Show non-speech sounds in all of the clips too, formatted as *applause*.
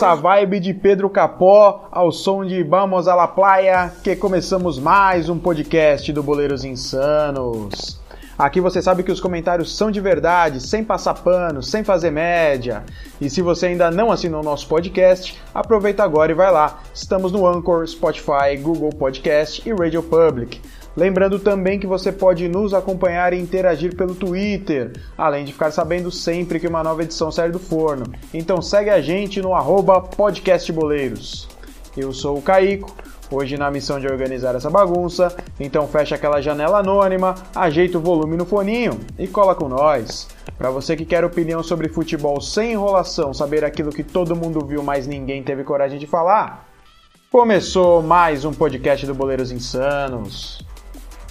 Nessa vibe de Pedro Capó, ao som de Vamos à la Playa, que começamos mais um podcast do Boleiros Insanos. Aqui você sabe que os comentários são de verdade, sem passar pano, sem fazer média. E se você ainda não assinou o nosso podcast, aproveita agora e vai lá. Estamos no Anchor, Spotify, Google Podcast e Radio Public. Lembrando também que você pode nos acompanhar e interagir pelo Twitter, além de ficar sabendo sempre que uma nova edição sai do forno. Então segue a gente no podcastboleiros. Eu sou o Caico, hoje na missão de organizar essa bagunça, então fecha aquela janela anônima, ajeita o volume no foninho e cola com nós. Para você que quer opinião sobre futebol sem enrolação, saber aquilo que todo mundo viu, mas ninguém teve coragem de falar, Começou mais um podcast do Boleiros Insanos.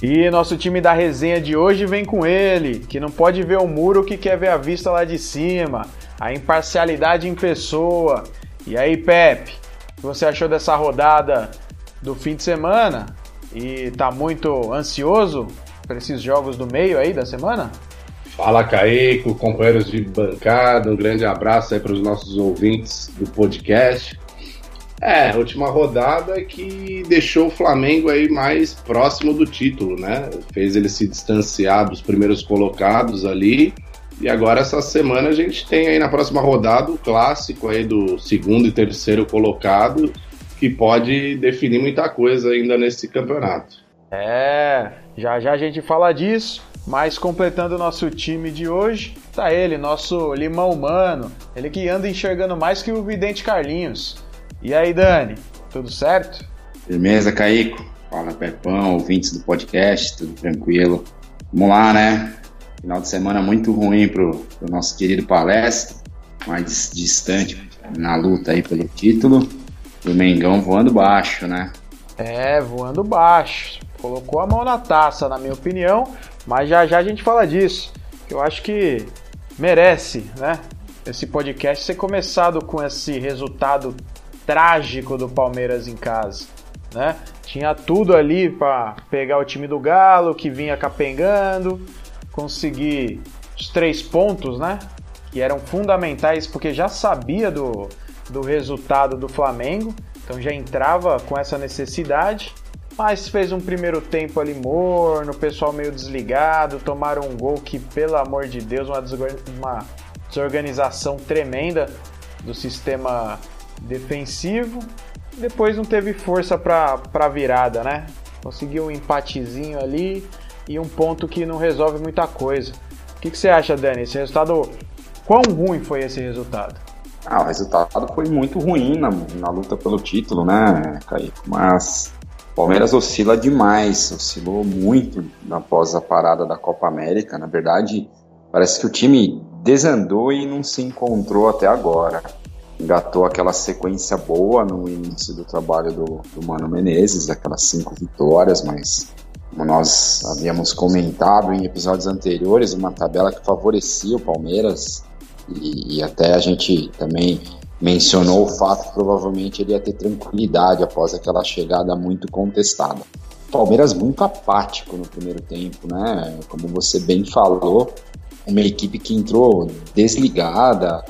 E nosso time da resenha de hoje vem com ele, que não pode ver o muro que quer ver a vista lá de cima, a imparcialidade em pessoa. E aí, Pepe, o que você achou dessa rodada do fim de semana? E tá muito ansioso para esses jogos do meio aí da semana? Fala Caico, companheiros de bancada, um grande abraço aí para os nossos ouvintes do podcast. É, a última rodada que deixou o Flamengo aí mais próximo do título, né? Fez ele se distanciar dos primeiros colocados ali. E agora essa semana a gente tem aí na próxima rodada o clássico aí do segundo e terceiro colocado, que pode definir muita coisa ainda nesse campeonato. É, já já a gente fala disso, mas completando o nosso time de hoje, tá ele, nosso limão humano, ele que anda enxergando mais que o vidente Carlinhos. E aí, Dani, tudo certo? Firmeza, Caico? Fala, Pepão, ouvintes do podcast, tudo tranquilo? Vamos lá, né? Final de semana muito ruim pro, pro nosso querido palestra, mais distante na luta aí pelo título. E o Mengão voando baixo, né? É, voando baixo. Colocou a mão na taça, na minha opinião, mas já já a gente fala disso. Eu acho que merece, né? Esse podcast ser começado com esse resultado trágico do Palmeiras em casa, né? Tinha tudo ali para pegar o time do Galo, que vinha capengando, conseguir os três pontos, né? Que eram fundamentais porque já sabia do, do resultado do Flamengo, então já entrava com essa necessidade. Mas fez um primeiro tempo ali morno, o pessoal meio desligado, tomaram um gol que, pelo amor de Deus, uma, uma desorganização tremenda do sistema defensivo. Depois não teve força para virada, né? Conseguiu um empatezinho ali e um ponto que não resolve muita coisa. O que, que você acha, Dani? Esse resultado. Quão ruim foi esse resultado? Ah, o resultado foi muito ruim na, na luta pelo título, né, Kaique? Mas o Palmeiras oscila demais, oscilou muito após a parada da Copa América. Na verdade, parece que o time desandou e não se encontrou até agora engatou aquela sequência boa no início do trabalho do, do Mano Menezes, aquelas cinco vitórias, mas como nós havíamos comentado em episódios anteriores, uma tabela que favorecia o Palmeiras e, e até a gente também mencionou o fato que provavelmente ele ia ter tranquilidade após aquela chegada muito contestada. Palmeiras muito apático no primeiro tempo, né? Como você bem falou, uma equipe que entrou desligada,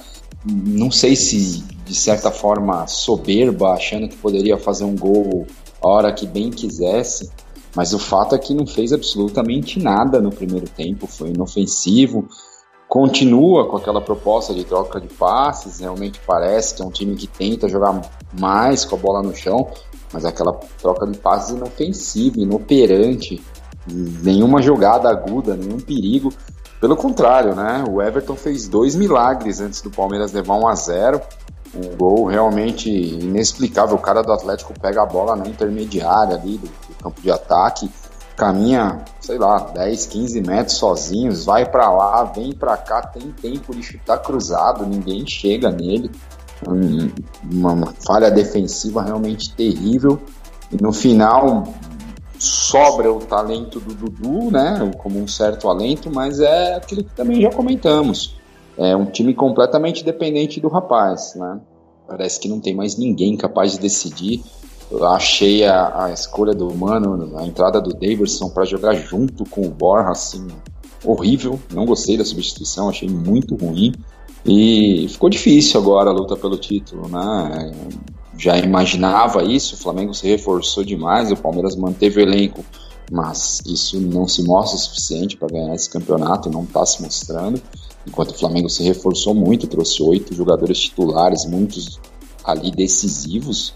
não sei se de certa forma soberba, achando que poderia fazer um gol a hora que bem quisesse, mas o fato é que não fez absolutamente nada no primeiro tempo, foi inofensivo, continua com aquela proposta de troca de passes, realmente parece que é um time que tenta jogar mais com a bola no chão, mas aquela troca de passes inofensiva, inoperante, nenhuma jogada aguda, nenhum perigo. Pelo contrário, né? O Everton fez dois milagres antes do Palmeiras levar 1 a 0 um gol realmente inexplicável. O cara do Atlético pega a bola na intermediária ali do, do campo de ataque, caminha, sei lá, 10, 15 metros sozinhos, vai para lá, vem para cá, tem tempo de chutar cruzado, ninguém chega nele. uma falha defensiva realmente terrível. E no final sobra o talento do Dudu, né? Como um certo alento, mas é aquilo que também já comentamos. É um time completamente dependente do rapaz, né? Parece que não tem mais ninguém capaz de decidir. Eu achei a, a escolha do Mano, a entrada do Davidson para jogar junto com o Borja, assim, horrível. Não gostei da substituição, achei muito ruim. E ficou difícil agora a luta pelo título, né? Já imaginava isso, o Flamengo se reforçou demais, o Palmeiras manteve o elenco, mas isso não se mostra o suficiente para ganhar esse campeonato, não está se mostrando. Enquanto o Flamengo se reforçou muito, trouxe oito jogadores titulares, muitos ali decisivos.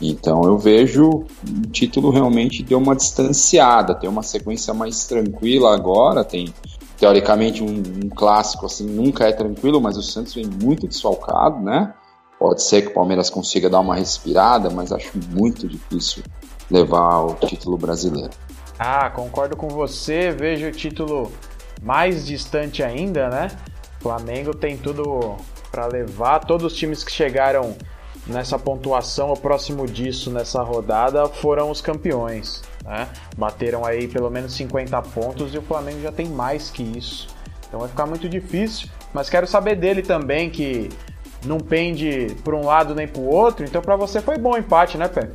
Então eu vejo o título realmente deu uma distanciada, tem uma sequência mais tranquila agora, tem teoricamente um, um, clássico assim nunca é tranquilo, mas o Santos vem muito desfalcado, né? Pode ser que o Palmeiras consiga dar uma respirada, mas acho muito difícil levar o título brasileiro. Ah, concordo com você, vejo o título mais distante ainda, né? O Flamengo tem tudo para levar, todos os times que chegaram nessa pontuação ou próximo disso nessa rodada foram os campeões. Né? Bateram aí pelo menos 50 pontos e o Flamengo já tem mais que isso. Então vai ficar muito difícil. Mas quero saber dele também que não pende para um lado nem para o outro. Então para você foi bom o empate, né, Pé?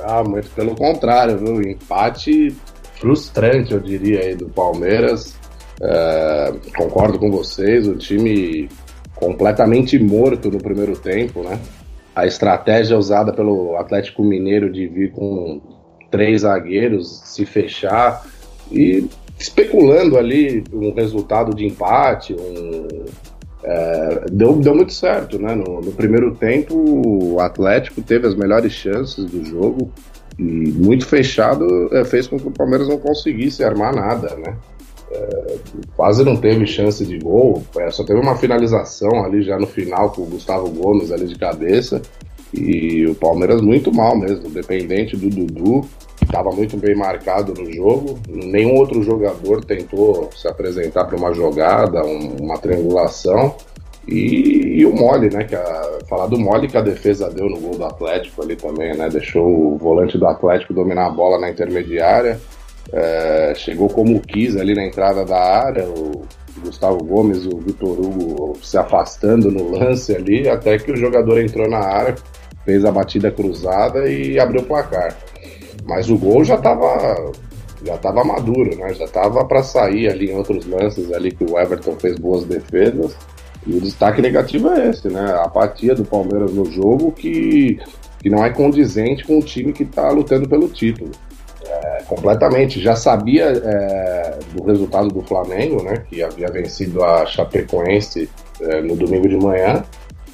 Ah, muito pelo contrário, viu? Empate frustrante, eu diria, aí do Palmeiras. É, concordo com vocês, o time completamente morto no primeiro tempo, né? A estratégia usada pelo Atlético Mineiro de vir com três zagueiros, se fechar e especulando ali um resultado de empate, um, é, deu, deu muito certo, né? No, no, primeiro tempo, o Atlético teve as melhores chances do jogo e muito fechado é, fez com que o Palmeiras não conseguisse armar nada, né? É, quase não teve chance de gol, é, só teve uma finalização ali já no final com o Gustavo Gomes ali de cabeça. E o Palmeiras muito mal mesmo, dependente do Dudu, estava muito bem marcado no jogo. Nenhum outro jogador tentou se apresentar para uma jogada, um, uma triangulação. E, e, o mole, né? Que a, falar do mole que a defesa deu no gol do Atlético ali também, né? Deixou o volante do Atlético dominar a bola na intermediária é, chegou como quis ali na entrada da área, o Gustavo Gomes o Vitor Hugo se afastando no lance ali, até que o jogador entrou na área, fez a batida cruzada e abriu o placar. Mas o gol já estava já estava maduro, né? Já estava para sair ali em outros lances ali que o Everton fez boas defesas. E o destaque negativo é esse, né? A apatia do Palmeiras no jogo que, que não é condizente com o time que está lutando pelo título. É, completamente. Já sabia é, do resultado do Flamengo, né, que havia vencido a Chapecoense é, no domingo de manhã.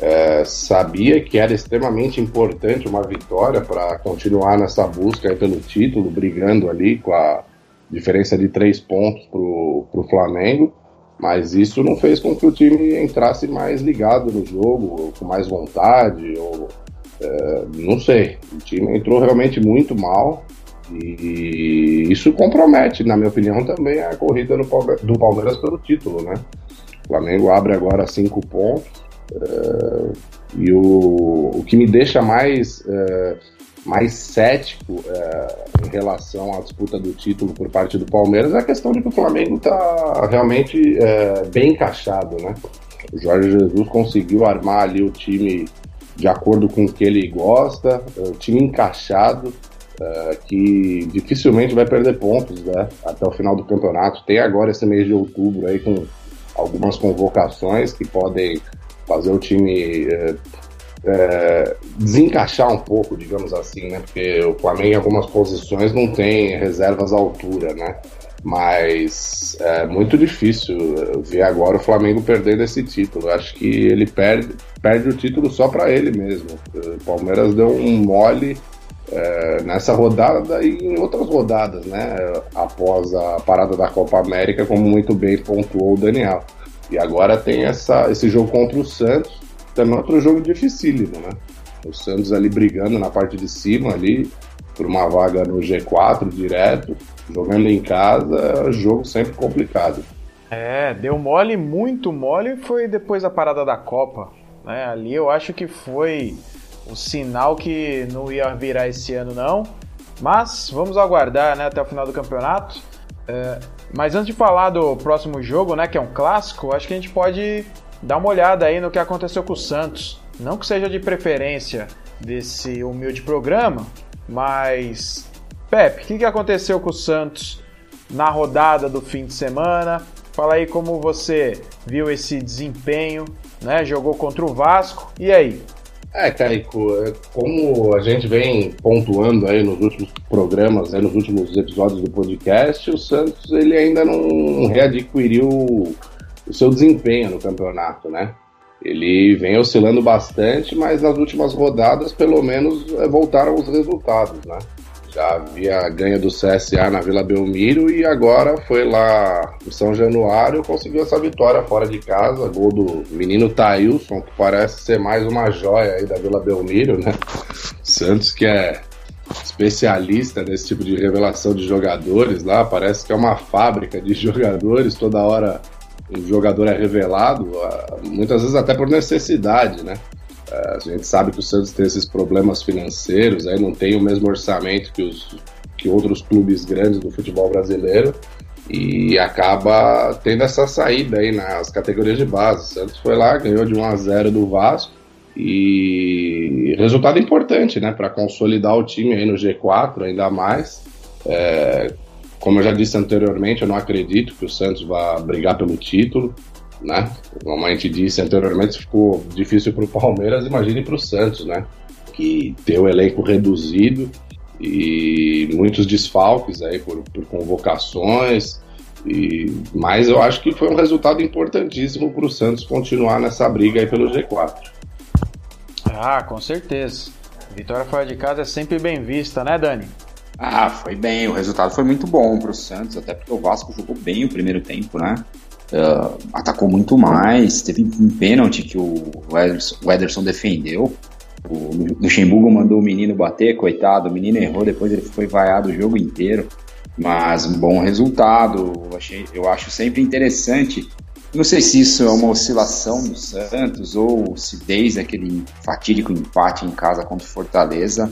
É, sabia que era extremamente importante uma vitória para continuar nessa busca pelo título, brigando ali com a diferença de três pontos para o Flamengo. Mas isso não fez com que o time entrasse mais ligado no jogo, com mais vontade, ou é, não sei. O time entrou realmente muito mal. E isso compromete, na minha opinião, também a corrida do Palmeiras pelo título, né? O Flamengo abre agora cinco pontos. Uh, e o, o que me deixa mais, uh, mais cético uh, em relação à disputa do título por parte do Palmeiras é a questão de que o Flamengo está realmente bem encaixado, né? O Jorge Jesus conseguiu armar ali o time de acordo com o que ele gosta, o time encaixado. Que dificilmente vai perder pontos né, até o final do campeonato. Tem agora esse mês de outubro aí com algumas convocações que podem fazer o time uh, uh, desencaixar um pouco, digamos assim, né? Porque o Flamengo em algumas posições não tem reservas à altura, né? Mas é muito difícil ver agora o Flamengo perdendo esse título. Acho que ele perde, perde o título só para ele mesmo. O Palmeiras deu um mole é, nessa rodada e em outras rodadas, né? Após a parada da Copa América, como muito bem pontuou o Daniel. E agora tem essa, esse jogo contra o Santos, também outro jogo dificílimo, né? O Santos ali brigando na parte de cima ali, por uma vaga no G4 direto, jogando em casa, jogo sempre complicado. É, deu mole, muito mole, foi depois da parada da Copa. Né? Ali eu acho que foi o sinal que não ia virar esse ano, não. Mas vamos aguardar né, até o final do campeonato. É, mas antes de falar do próximo jogo, né, que é um clássico, acho que a gente pode dar uma olhada aí no que aconteceu com o Santos. Não que seja de preferência desse humilde programa, mas Pepe, o que, que aconteceu com o Santos na rodada do fim de semana? Fala aí como você viu esse desempenho, né? Jogou contra o Vasco. E aí? É, Caico, é como a gente vem pontuando aí nos últimos programas, aí nos últimos episódios do podcast, o Santos ele ainda não readquiriu o seu desempenho no campeonato, né? Ele vem oscilando bastante, mas nas últimas rodadas, pelo menos, é, voltaram os resultados, né? Já havia ganho do CSA na Vila Belmiro e agora foi lá em São Januário conseguiu essa vitória fora de casa, gol do menino Tailson, que parece ser mais uma joia aí da Vila Belmiro, né? Santos que é especialista nesse tipo de revelação de jogadores lá, parece que é uma fábrica de *laughs* jogadores, toda hora um jogador é revelado, muitas vezes até por necessidade, né? A gente sabe que o Santos tem esses problemas financeiros, aí não tem o mesmo orçamento que, os, que outros clubes grandes do futebol brasileiro e acaba tendo essa saída aí nas categorias de base. O Santos foi lá, ganhou de 1 a 0 do Vasco e resultado importante, né, para consolidar o time aí no G4 ainda mais. É, como eu já disse anteriormente, eu não acredito que o Santos vá brigar pelo título né? Como a gente disse anteriormente, ficou difícil para o Palmeiras, imagine para o Santos, né? Que tem o elenco reduzido e muitos desfalques aí por, por convocações. E, mas eu acho que foi um resultado importantíssimo para o Santos continuar nessa briga aí pelo G4. Ah, com certeza. Vitória fora de casa é sempre bem vista, né, Dani? Ah, foi bem. O resultado foi muito bom para o Santos, até porque o Vasco jogou bem o primeiro tempo, né? Uh, atacou muito mais. Teve um pênalti que o Ederson, o Ederson defendeu. O Luxemburgo mandou o menino bater, coitado. O menino errou, depois ele foi vaiado o jogo inteiro. Mas um bom resultado. Eu, achei, eu acho sempre interessante. Não sei se isso é uma oscilação do Santos ou se desde aquele fatídico empate em casa contra o Fortaleza,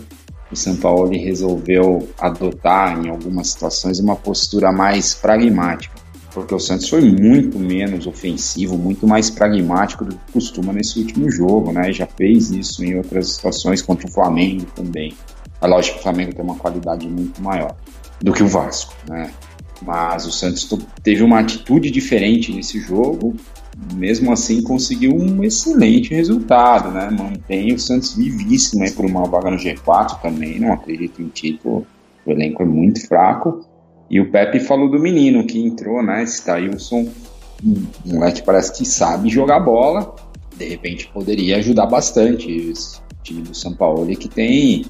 o São Paulo resolveu adotar em algumas situações uma postura mais pragmática porque o Santos foi muito menos ofensivo, muito mais pragmático do que costuma nesse último jogo, né? Já fez isso em outras situações contra o Flamengo também. É lógico que o Flamengo tem uma qualidade muito maior do que o Vasco, né? Mas o Santos teve uma atitude diferente nesse jogo, mesmo assim conseguiu um excelente resultado, né? Mantém o Santos vivíssimo aí por uma vaga no G4 também, não acredito em título, o elenco é muito fraco e o Pepe falou do menino que entrou, né? Esse Thailson, um moleque parece que sabe jogar bola, de repente poderia ajudar bastante esse time do São Paulo, que tem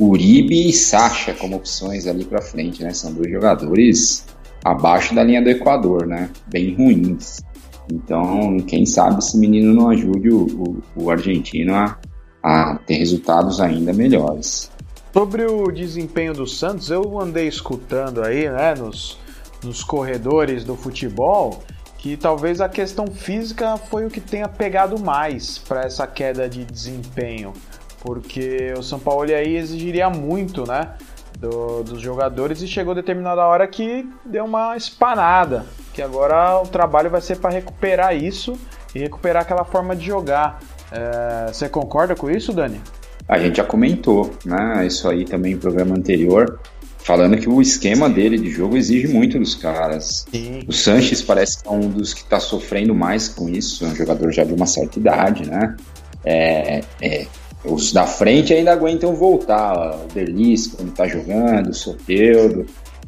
Uribe e Sacha como opções ali para frente, né? São dois jogadores abaixo da linha do Equador, né? Bem ruins. Então, quem sabe esse menino não ajude o, o, o argentino a, a ter resultados ainda melhores. Sobre o desempenho do Santos, eu andei escutando aí, né, nos, nos corredores do futebol, que talvez a questão física foi o que tenha pegado mais para essa queda de desempenho, porque o São Paulo aí exigiria muito, né, do, dos jogadores e chegou determinada hora que deu uma espanada, que agora o trabalho vai ser para recuperar isso e recuperar aquela forma de jogar. É, você concorda com isso, Dani? A gente já comentou, né? Isso aí também no programa anterior, falando que o esquema dele de jogo exige muito dos caras. Sim. O Sanches parece que é um dos que está sofrendo mais com isso, é um jogador já de uma certa idade, né? É, é, os da frente ainda aguentam voltar. O Delis, quando está jogando, o Soteudo,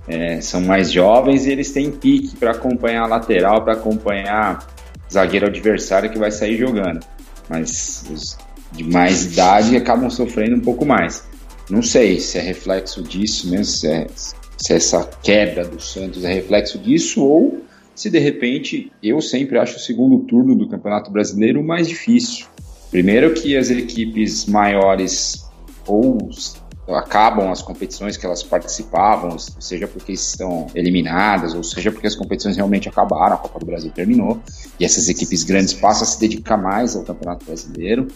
é, são mais jovens e eles têm pique para acompanhar a lateral, para acompanhar o zagueiro adversário que vai sair jogando. Mas os de mais idade acabam sofrendo um pouco mais. Não sei se é reflexo disso mesmo, se, é, se essa queda do Santos é reflexo disso ou se de repente eu sempre acho o segundo turno do Campeonato Brasileiro mais difícil. Primeiro que as equipes maiores ou acabam as competições que elas participavam, seja porque estão eliminadas, ou seja porque as competições realmente acabaram, a Copa do Brasil terminou. e essas equipes grandes passam a se dedicar mais ao Campeonato Brasileiro,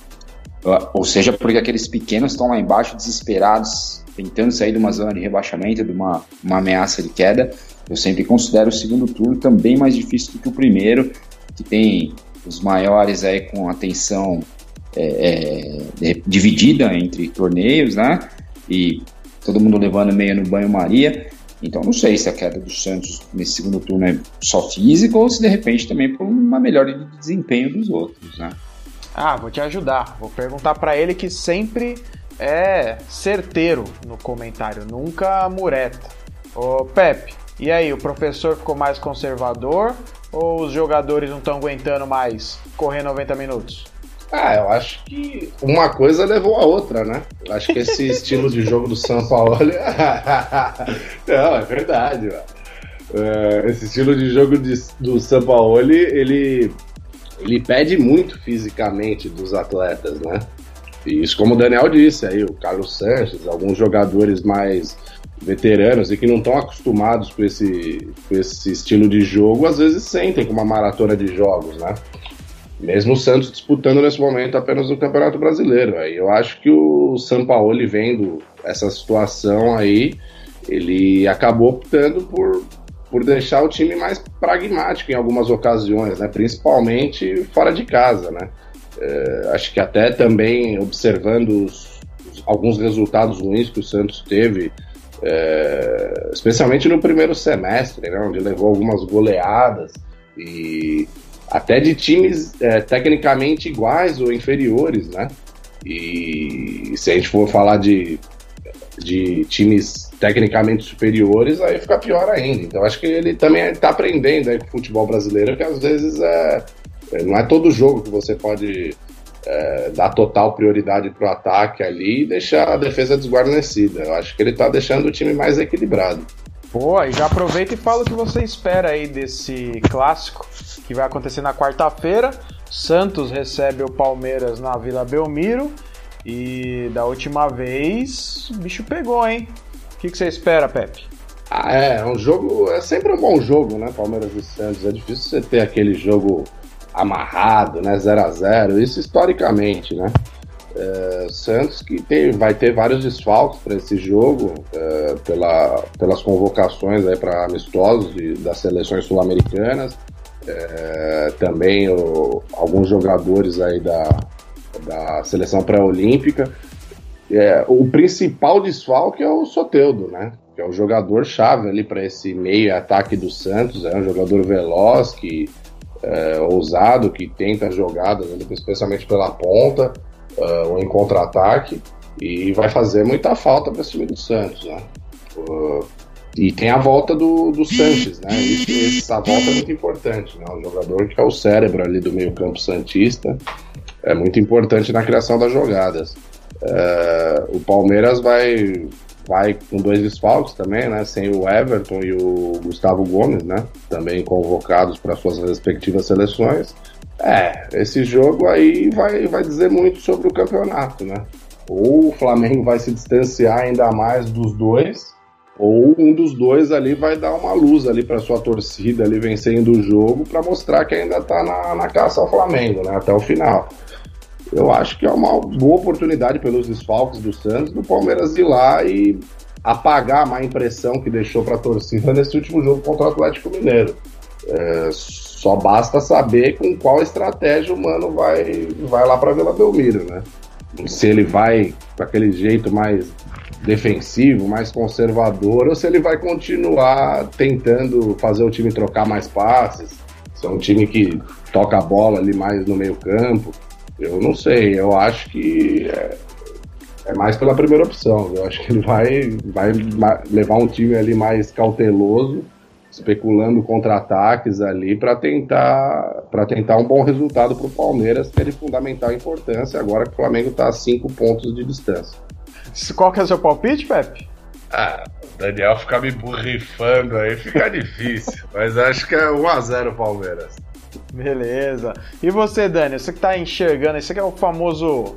ou seja, porque aqueles pequenos estão lá embaixo desesperados, tentando sair de uma zona de rebaixamento, de uma, uma ameaça de queda. Eu sempre considero o segundo turno também mais difícil do que o primeiro, que tem os maiores aí com atenção é, é, dividida entre torneios, né? E todo mundo levando meio no banho-maria. Então não sei se a queda do Santos nesse segundo turno é só física ou se de repente também por uma melhora de desempenho dos outros, né? Ah, vou te ajudar. Vou perguntar para ele que sempre é certeiro no comentário, nunca mureta. Ô Pepe, e aí, o professor ficou mais conservador ou os jogadores não estão aguentando mais correr 90 minutos? Ah, eu acho que uma coisa levou a outra, né? Eu acho que esse *laughs* estilo de jogo do São Paulo. *laughs* não, é verdade, mano. Uh, esse estilo de jogo de, do São Paulo, ele, ele pede muito fisicamente dos atletas, né? E isso, como o Daniel disse aí, o Carlos Sanches, alguns jogadores mais veteranos e que não estão acostumados com esse, com esse estilo de jogo, às vezes sentem com uma maratona de jogos, né? Mesmo o Santos disputando nesse momento apenas o Campeonato Brasileiro. Aí eu acho que o São Paulo, vendo essa situação aí, ele acabou optando por, por deixar o time mais pragmático em algumas ocasiões, né? principalmente fora de casa. Né? É, acho que até também observando os, alguns resultados ruins que o Santos teve, é, especialmente no primeiro semestre, né? onde levou algumas goleadas e até de times é, tecnicamente iguais ou inferiores, né? E se a gente for falar de, de times tecnicamente superiores, aí fica pior ainda. Então acho que ele também está aprendendo aí com o futebol brasileiro, que às vezes é, é, não é todo jogo que você pode é, dar total prioridade para o ataque ali e deixar a defesa desguarnecida. Eu acho que ele está deixando o time mais equilibrado. Boa, e já aproveita e fala o que você espera aí desse clássico que vai acontecer na quarta-feira. Santos recebe o Palmeiras na Vila Belmiro. E da última vez, o bicho pegou, hein? Que, que você espera, Pepe? Ah, é, é um jogo. É sempre um bom jogo, né? Palmeiras e Santos. É difícil você ter aquele jogo amarrado, né? 0 a 0 Isso historicamente, né? É, Santos que tem, vai ter vários desfalques para esse jogo é, pela, pelas convocações para amistosos de, das seleções sul-americanas é, também o, alguns jogadores aí da, da seleção pré-olímpica é, o principal desfalque é o Soteudo, né? Que é o jogador chave ali para esse meio ataque do Santos. É um jogador veloz, que é, ousado, que tenta jogadas, especialmente pela ponta uh, ou em contra-ataque, e vai fazer muita falta para esse time do Santos. Né? Uh, e tem a volta do, do Sanches, né? Isso, essa volta é muito importante, né? Um jogador que é o cérebro ali do meio-campo Santista, é muito importante na criação das jogadas. Uh, o Palmeiras vai, vai com dois desfalques também, né? Sem o Everton e o Gustavo Gomes, né? Também convocados para suas respectivas seleções. É, esse jogo aí vai, vai dizer muito sobre o campeonato, né? Ou o Flamengo vai se distanciar ainda mais dos dois, ou um dos dois ali vai dar uma luz ali para sua torcida ali vencendo o jogo para mostrar que ainda está na, na caça ao Flamengo, né? Até o final. Eu acho que é uma boa oportunidade pelos desfalques do Santos do Palmeiras ir lá e apagar a má impressão que deixou para a torcida nesse último jogo contra o Atlético Mineiro. É, só basta saber com qual estratégia o Mano vai, vai lá para Vila Belmiro, né? Se ele vai com aquele jeito mais defensivo, mais conservador, ou se ele vai continuar tentando fazer o time trocar mais passes, se é um time que toca a bola ali mais no meio campo. Eu não sei, eu acho que é, é mais pela primeira opção. Eu acho que ele vai, vai levar um time ali mais cauteloso especulando contra-ataques ali para tentar para tentar um bom resultado para o Palmeiras, que é de fundamental importância agora que o Flamengo está a cinco pontos de distância. Qual que é o seu palpite, Pepe? Ah, o Daniel ficar me burrifando aí fica *laughs* difícil, mas acho que é 1x0 Palmeiras. Beleza. E você, Dani, você que está enxergando, esse aqui é o famoso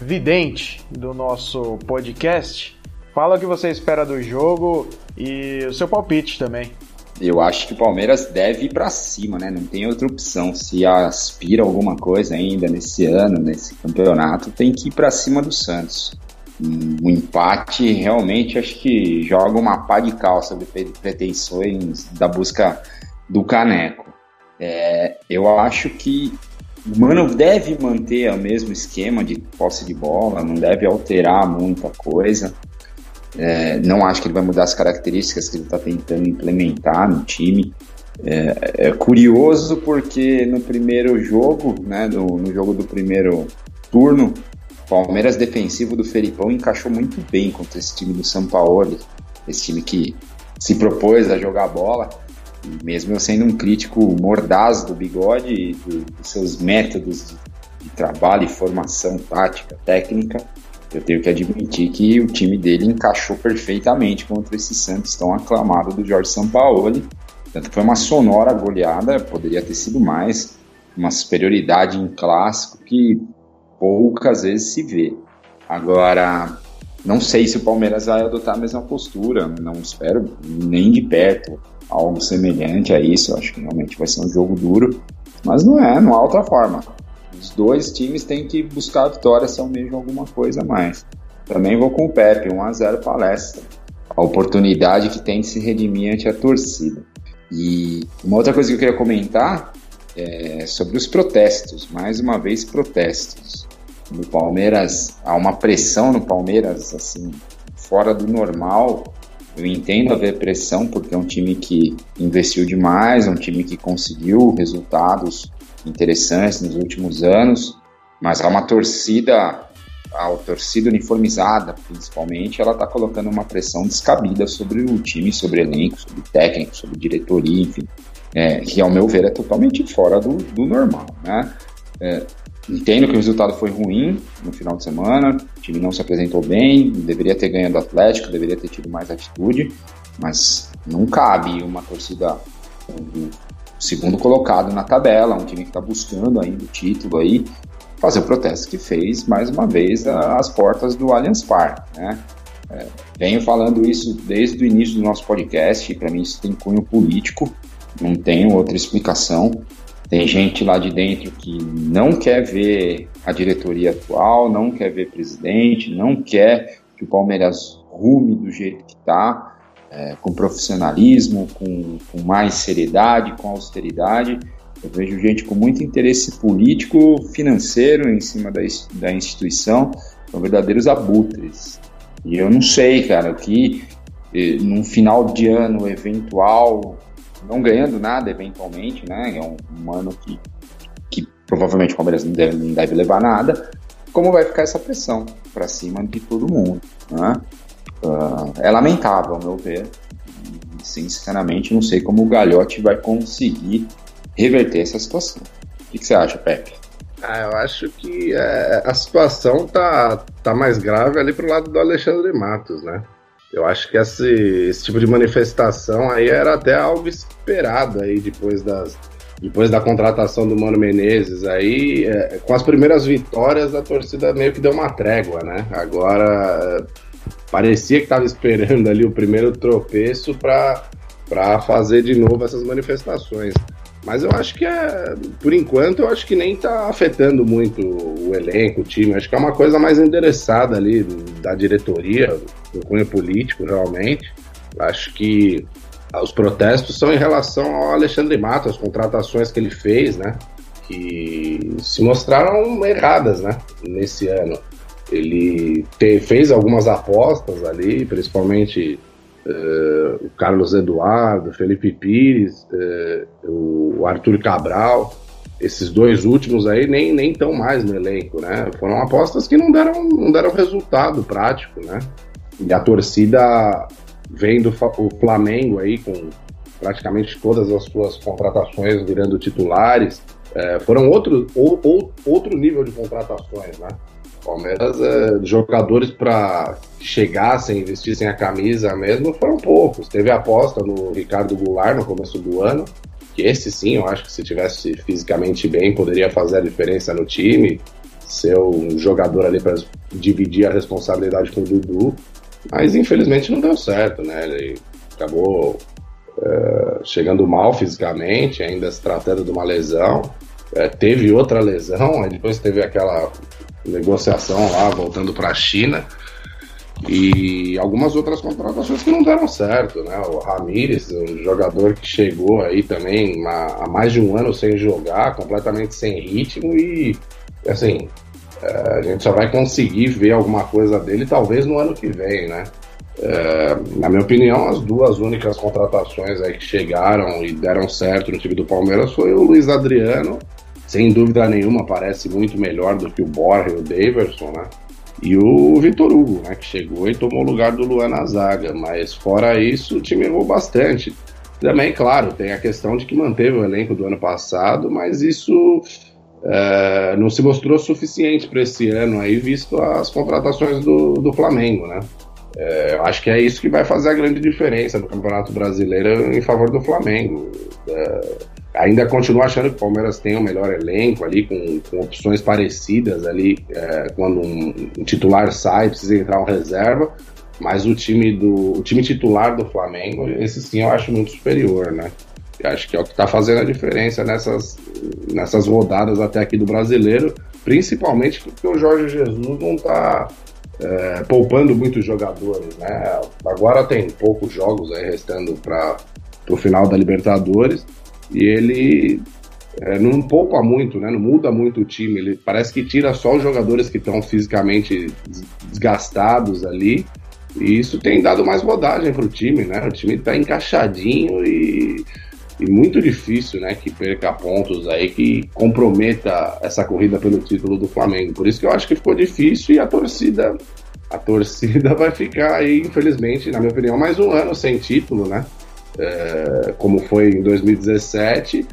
vidente do nosso podcast. Fala o que você espera do jogo e o seu palpite também. eu acho que o Palmeiras deve ir para cima, né? Não tem outra opção. Se aspira alguma coisa ainda nesse ano, nesse campeonato, tem que ir para cima do Santos. Um empate realmente acho que joga uma pá de cal sobre pretensões da busca do caneco. É, eu acho que o Mano deve manter o mesmo esquema de posse de bola, não deve alterar muita coisa. É, não acho que ele vai mudar as características que ele está tentando implementar no time. É, é, curioso porque no primeiro jogo, né, no, no jogo do primeiro turno, o Palmeiras defensivo do Felipão encaixou muito bem contra esse time do São Paulo, esse time que se propôs a jogar bola. Mesmo eu sendo um crítico mordaz do bigode e do, dos seus métodos de, de trabalho e formação tática, técnica, eu tenho que admitir que o time dele encaixou perfeitamente contra esse Santos tão aclamado do Jorge Sampaoli. Tanto foi uma sonora goleada, poderia ter sido mais, uma superioridade em clássico que poucas vezes se vê. Agora, não sei se o Palmeiras vai adotar a mesma postura, não espero nem de perto algo semelhante a isso. Acho que realmente vai ser um jogo duro, mas não é, não há outra forma. Os dois times têm que buscar a vitória se almejam alguma coisa a mais. Também vou com o Pepe, 1x0 palestra. A oportunidade que tem de se redimir ante a torcida. E uma outra coisa que eu queria comentar é sobre os protestos. Mais uma vez, protestos. No Palmeiras, há uma pressão no Palmeiras, assim, fora do normal. Eu entendo haver pressão porque é um time que investiu demais, é um time que conseguiu resultados interessantes nos últimos anos, mas há uma torcida, a torcida uniformizada, principalmente, ela está colocando uma pressão descabida sobre o time, sobre elenco, sobre técnico, sobre diretoria, enfim, é, que ao meu ver é totalmente fora do, do normal, né? É, entendo que o resultado foi ruim no final de semana, o time não se apresentou bem, deveria ter ganhado o Atlético, deveria ter tido mais atitude, mas não cabe uma torcida segundo colocado na tabela, um time que está buscando ainda o título aí, fazer o protesto que fez, mais uma vez, as portas do Allianz Parque, né? É, venho falando isso desde o início do nosso podcast, para mim isso tem cunho político, não tenho outra explicação. Tem gente lá de dentro que não quer ver a diretoria atual, não quer ver presidente, não quer que o Palmeiras rume do jeito que está é, com profissionalismo, com, com mais seriedade, com austeridade. Eu vejo gente com muito interesse político, financeiro em cima da, da instituição, são verdadeiros abutres. E eu não sei, cara, que eh, num final de ano eventual, não ganhando nada eventualmente, né? É um, um ano que, que provavelmente o Palmeiras não deve, não deve levar nada. Como vai ficar essa pressão para cima de todo mundo, né? Uh, é lamentável, ao meu ver. E, sinceramente, não sei como o Galhote vai conseguir reverter essa situação. O que, que você acha, Pepe? Ah, eu acho que é, a situação tá, tá mais grave ali pro lado do Alexandre Matos, né? Eu acho que esse, esse tipo de manifestação aí era até algo esperado aí depois das, depois da contratação do Mano Menezes aí, é, com as primeiras vitórias, a torcida meio que deu uma trégua, né? Agora parecia que estava esperando ali o primeiro tropeço para fazer de novo essas manifestações. Mas eu acho que é, por enquanto, eu acho que nem está afetando muito o elenco, o time. Acho que é uma coisa mais endereçada ali da diretoria, do cunho político, realmente. Acho que os protestos são em relação ao Alexandre Matos, as contratações que ele fez, né? Que se mostraram erradas, né? Nesse ano. Ele te, fez algumas apostas ali, principalmente o Carlos Eduardo, Felipe Pires, uh, o Arthur Cabral. Esses dois últimos aí nem nem tão mais no elenco, né? Foram apostas que não deram, não deram resultado prático, né? E a torcida vendo o Flamengo aí com praticamente todas as suas contratações virando titulares, é, foram outro, ou, ou, outro nível de contratações, né? Palmeiras, é, jogadores para chegassem vestissem a camisa mesmo, foram poucos. Teve aposta no Ricardo Goulart no começo do ano, que esse sim, eu acho que se tivesse fisicamente bem, poderia fazer a diferença no time, ser um jogador ali para dividir a responsabilidade com o Dudu. Mas infelizmente não deu certo, né? Ele acabou uh, chegando mal fisicamente, ainda se tratando de uma lesão. Uh, teve outra lesão, depois teve aquela negociação lá, voltando para a China. E algumas outras contratações que não deram certo, né? O Ramires, um jogador que chegou aí também há mais de um ano sem jogar, completamente sem ritmo e, assim, é, a gente só vai conseguir ver alguma coisa dele talvez no ano que vem, né? É, na minha opinião, as duas únicas contratações aí que chegaram e deram certo no time do Palmeiras foi o Luiz Adriano, sem dúvida nenhuma parece muito melhor do que o Borja e o Daverson, né? E o Vitor Hugo, né, que chegou e tomou o lugar do Luan na zaga, mas fora isso o time errou bastante. Também, claro, tem a questão de que manteve o elenco do ano passado, mas isso é, não se mostrou suficiente para esse ano aí, visto as contratações do, do Flamengo, né? É, acho que é isso que vai fazer a grande diferença no Campeonato Brasileiro em favor do Flamengo. É, ainda continuo achando que o Palmeiras tem o um melhor elenco ali, com, com opções parecidas ali, é, quando um, um, titular sai, precisa entrar um reserva, mas o time, do, o time titular do Flamengo, esse sim eu acho muito superior, né? Eu acho que é o que está fazendo a diferença nessas, nessas rodadas até aqui do brasileiro, principalmente porque o Jorge Jesus não está é, poupando muitos jogadores, né? Agora tem poucos jogos aí restando para o final da Libertadores e ele é, não poupa muito, né? Não muda muito o time. Ele parece que tira só os jogadores que estão fisicamente desgastados ali. E isso tem dado mais rodagem para o time, né? O time está encaixadinho e, e, muito difícil, né? Que perca pontos aí, que comprometa essa corrida pelo título do Flamengo. Por isso que eu acho que ficou difícil e a torcida, a torcida *laughs* vai ficar aí, infelizmente, na minha opinião, mais um ano sem título, né? é, como foi em 2017,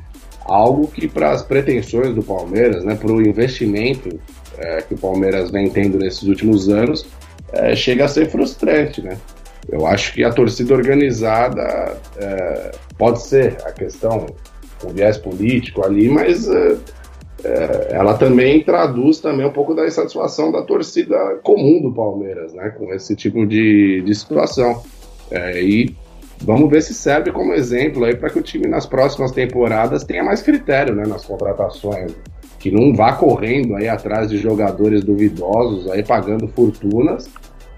algo que para as pretensões do Palmeiras, né, para o investimento é, que o Palmeiras vem tendo nesses últimos anos, é, chega a ser frustrante, né? Eu acho que a torcida organizada é, pode ser a questão com viés político ali, mas é, é, ela também traduz também um pouco da insatisfação da torcida comum do Palmeiras, né, com esse tipo de, de situação. É, e Vamos ver se serve como exemplo aí para que o time nas próximas temporadas tenha mais critério né, nas contratações. Que não vá correndo aí atrás de jogadores duvidosos, aí pagando fortunas,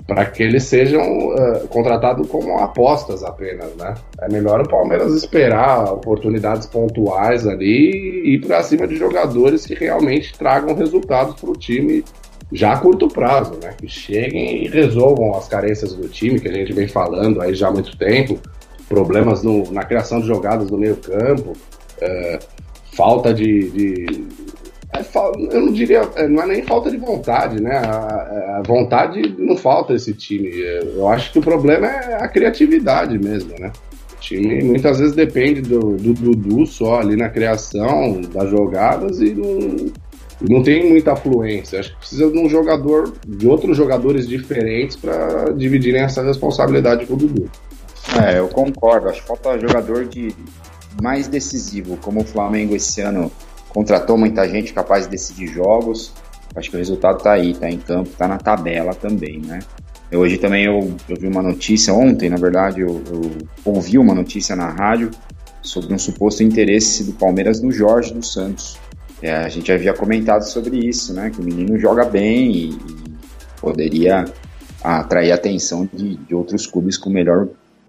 para que eles sejam uh, contratados como apostas apenas, né? É melhor o Palmeiras esperar oportunidades pontuais ali e ir para cima de jogadores que realmente tragam resultados para o time já a curto prazo, né? Que cheguem e resolvam as carências do time, que a gente vem falando aí já há muito tempo, problemas no, na criação de jogadas do meio campo, é, falta de, de eu não diria, é, não é nem falta de vontade, né? A, a, vontade não falta esse time. Eu acho que o problema é a criatividade mesmo, né? O time muitas vezes depende do Dudu só ali na criação das jogadas e não, não tem muita afluência. Acho que precisa de um jogador, de outros jogadores diferentes para dividirem essa responsabilidade com o Dudu. É, eu concordo. Acho que falta jogador de mais decisivo, como o Flamengo esse ano contratou muita gente capaz de decidir jogos. Acho que o resultado está aí, está em campo, está na tabela também, né? Eu, hoje também eu, eu, vi uma notícia, ontem na verdade, eu, eu, ouvi uma notícia na rádio sobre um suposto interesse do Palmeiras no Jorge dos Santos. É, a gente havia comentado sobre isso, né? Que o menino joga bem e, e poderia atrair a atenção de, de outros clubes com melhor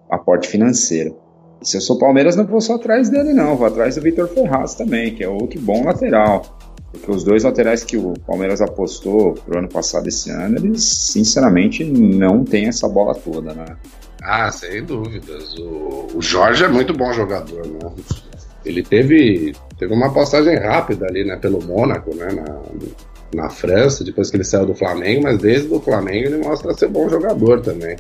aporte financeiro. E se eu sou Palmeiras, não vou só atrás dele, não. Vou atrás do Vitor Ferraz também, que é outro bom lateral. Porque os dois laterais que o Palmeiras apostou pro ano passado esse ano, eles sinceramente não têm essa bola toda, né? Ah, sem dúvidas. O, o Jorge é muito bom jogador, né? Ele teve, teve uma passagem rápida ali, né, pelo Mônaco, né, na, na França, depois que ele saiu do Flamengo, mas desde o Flamengo ele mostra ser bom jogador também.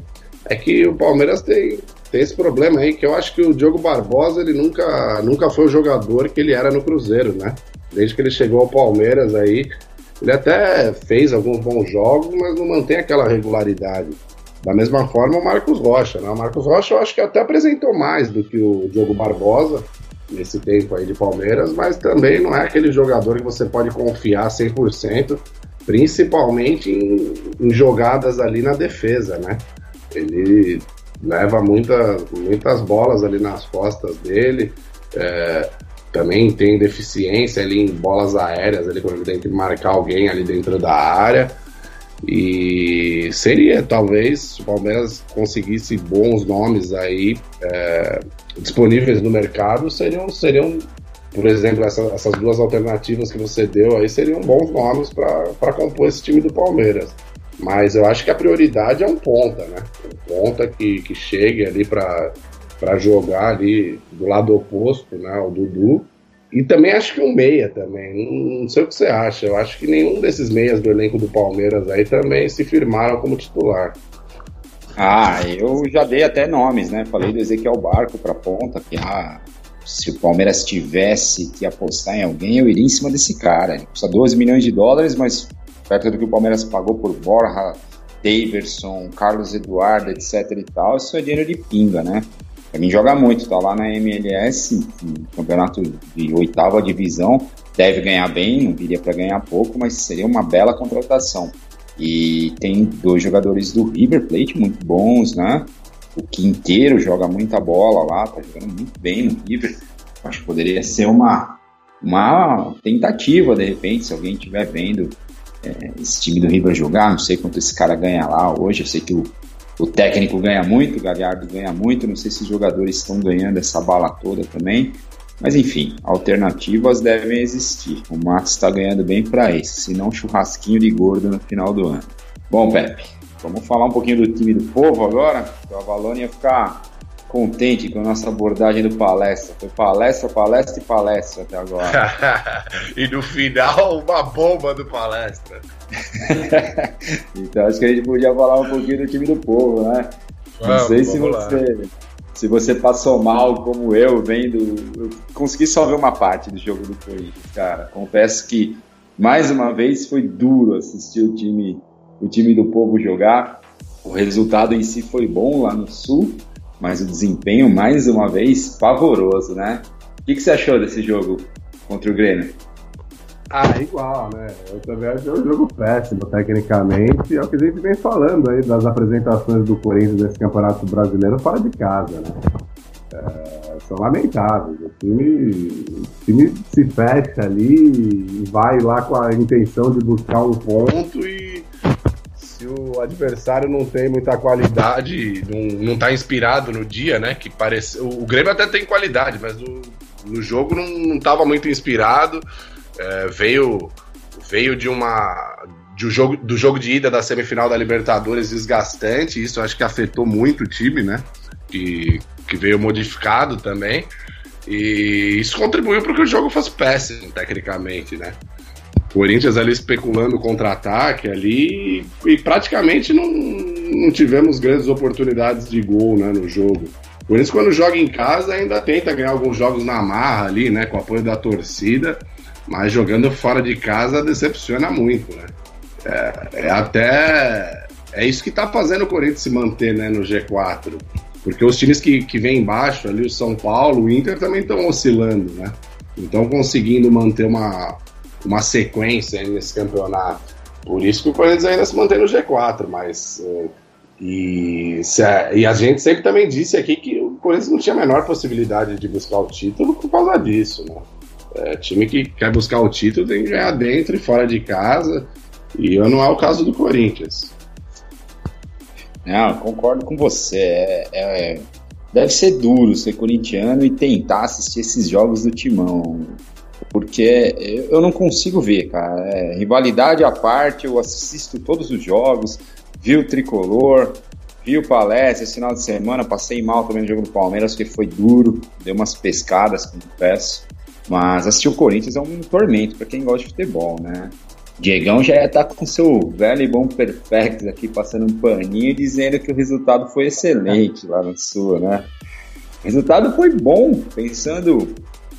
É que o Palmeiras tem, tem esse problema aí, que eu acho que o Diogo Barbosa ele nunca, nunca foi o jogador que ele era no Cruzeiro, né? Desde que ele chegou ao Palmeiras aí, ele até fez alguns bons jogos, mas não mantém aquela regularidade. Da mesma forma o Marcos Rocha, né? O Marcos Rocha eu acho que até apresentou mais do que o Diogo Barbosa nesse tempo aí de Palmeiras, mas também não é aquele jogador que você pode confiar 100%, principalmente em, em jogadas ali na defesa, né? Ele leva muita, muitas bolas ali nas costas dele. É, também tem deficiência ali em bolas aéreas, ali quando ele tem que marcar alguém ali dentro da área. E seria, talvez, se o Palmeiras conseguisse bons nomes aí é, disponíveis no mercado, seriam, seriam por exemplo, essa, essas duas alternativas que você deu aí seriam bons nomes para compor esse time do Palmeiras. Mas eu acho que a prioridade é um ponta, né? Um ponta que, que chegue ali para jogar ali do lado oposto, né? O Dudu. E também acho que um meia também. Não, não, sei o que você acha. Eu acho que nenhum desses meias do elenco do Palmeiras aí também se firmaram como titular. Ah, eu já dei até nomes, né? Falei do Ezequiel Barco para ponta, que ah, se o Palmeiras tivesse que apostar em alguém, eu iria em cima desse cara. Ele custa 12 milhões de dólares, mas perto do que o Palmeiras pagou por Borja, Daverson, Carlos Eduardo, etc e tal, isso é dinheiro de pinga, né? Pra mim joga muito, tá lá na MLS, campeonato de oitava divisão, deve ganhar bem, não viria para ganhar pouco, mas seria uma bela contratação. E tem dois jogadores do River Plate muito bons, né? O Quinteiro joga muita bola lá, tá jogando muito bem no River. Acho que poderia ser uma, uma tentativa, de repente, se alguém estiver vendo é, esse time do River jogar. Não sei quanto esse cara ganha lá hoje. Eu sei que o o técnico ganha muito, o Galhardo ganha muito, não sei se os jogadores estão ganhando essa bala toda também. Mas enfim, alternativas devem existir. O Matos está ganhando bem para isso, se não churrasquinho de gordo no final do ano. Bom, Pepe, vamos falar um pouquinho do time do povo agora. O Avalone ia ficar contente com a nossa abordagem do palestra. Foi palestra, palestra e palestra até agora. *laughs* e no final, uma bomba do palestra. *laughs* então acho que a gente podia falar um pouquinho do time do povo, né? Vamos, Não sei se você, se você passou mal como eu, vendo. Eu consegui só ver uma parte do jogo do Corinthians, cara. Confesso que mais uma vez foi duro assistir o time, o time do povo jogar. O resultado em si foi bom lá no Sul, mas o desempenho, mais uma vez, pavoroso, né? O que, que você achou desse jogo contra o Grêmio? Ah, igual, né? Eu também achei um jogo péssimo, tecnicamente. É o que a gente vem falando aí das apresentações do Corinthians nesse campeonato brasileiro fora de casa, né? É, são lamentáveis. O time, o time se fecha ali e vai lá com a intenção de buscar um ponto e se o adversário não tem muita qualidade, não, não tá inspirado no dia, né? Que parece. O, Grêmio até tem qualidade, mas no, no jogo não, não tava muito inspirado. É, veio, veio de uma. De um jogo, do jogo de ida da semifinal da Libertadores desgastante, isso acho que afetou muito o time, né? Que, que veio modificado também. E isso contribuiu para que o jogo fosse péssimo, tecnicamente, né? Corinthians ali especulando contra-ataque ali e praticamente não, não tivemos grandes oportunidades de gol né, no jogo. O Corinthians, quando joga em casa, ainda tenta ganhar alguns jogos na marra ali, né, com o apoio da torcida, mas jogando fora de casa decepciona muito, né? É, é até. É isso que está fazendo o Corinthians se manter né, no G4. Porque os times que, que vêm embaixo, ali o São Paulo, o Inter também estão oscilando, né? Então conseguindo manter uma, uma sequência nesse campeonato. Por isso que o Corinthians ainda se mantém no G4, mas. É, e, se, e a gente sempre também disse aqui que o Corinthians não tinha a menor possibilidade de buscar o título por causa disso, né? É, time que quer buscar o título tem que ganhar dentro e fora de casa. E não é o caso do Corinthians. Não, concordo com você. É, é, deve ser duro ser corintiano e tentar assistir esses jogos do Timão porque eu não consigo ver, cara. É, rivalidade à parte, eu assisto todos os jogos, vi o tricolor, vi o palestra esse final de semana, passei mal também no jogo do Palmeiras, que foi duro, deu umas pescadas, confesso. Mas assistir o Corinthians é um tormento para quem gosta de futebol, né? Diegão já ia estar tá com seu velho e bom perfect aqui, passando um paninho dizendo que o resultado foi excelente lá no Sul, né? O resultado foi bom, pensando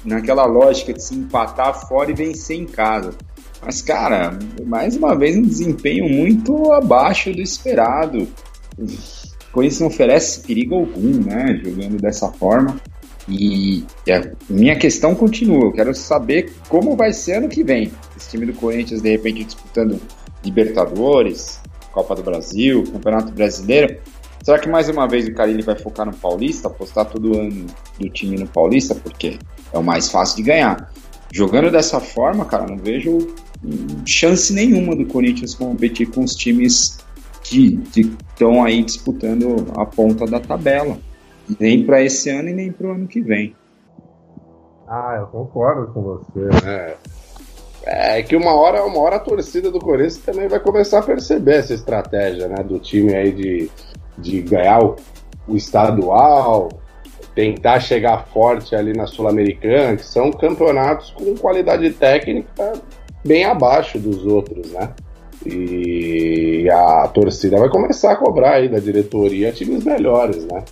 naquela lógica de se empatar fora e vencer em casa. Mas, cara, mais uma vez um desempenho muito abaixo do esperado. O Corinthians não oferece perigo algum, né? Jogando dessa forma. E a minha questão continua. Eu quero saber como vai ser ano que vem. Esse time do Corinthians, de repente, disputando Libertadores, Copa do Brasil, Campeonato Brasileiro. Será que mais uma vez o Carilli vai focar no Paulista, apostar todo ano do time no Paulista, porque é o mais fácil de ganhar? Jogando dessa forma, cara, não vejo chance nenhuma do Corinthians competir com os times que estão aí disputando a ponta da tabela. Nem para esse ano e nem para o ano que vem. Ah, eu concordo com você. É. É que uma hora, uma hora a torcida do Corinthians também vai começar a perceber essa estratégia, né? Do time aí de, de ganhar o, estadual, tentar chegar forte ali na Sul-Americana, que são campeonatos com qualidade técnica bem abaixo dos outros, né? E a torcida vai começar a cobrar aí da diretoria times melhores, né?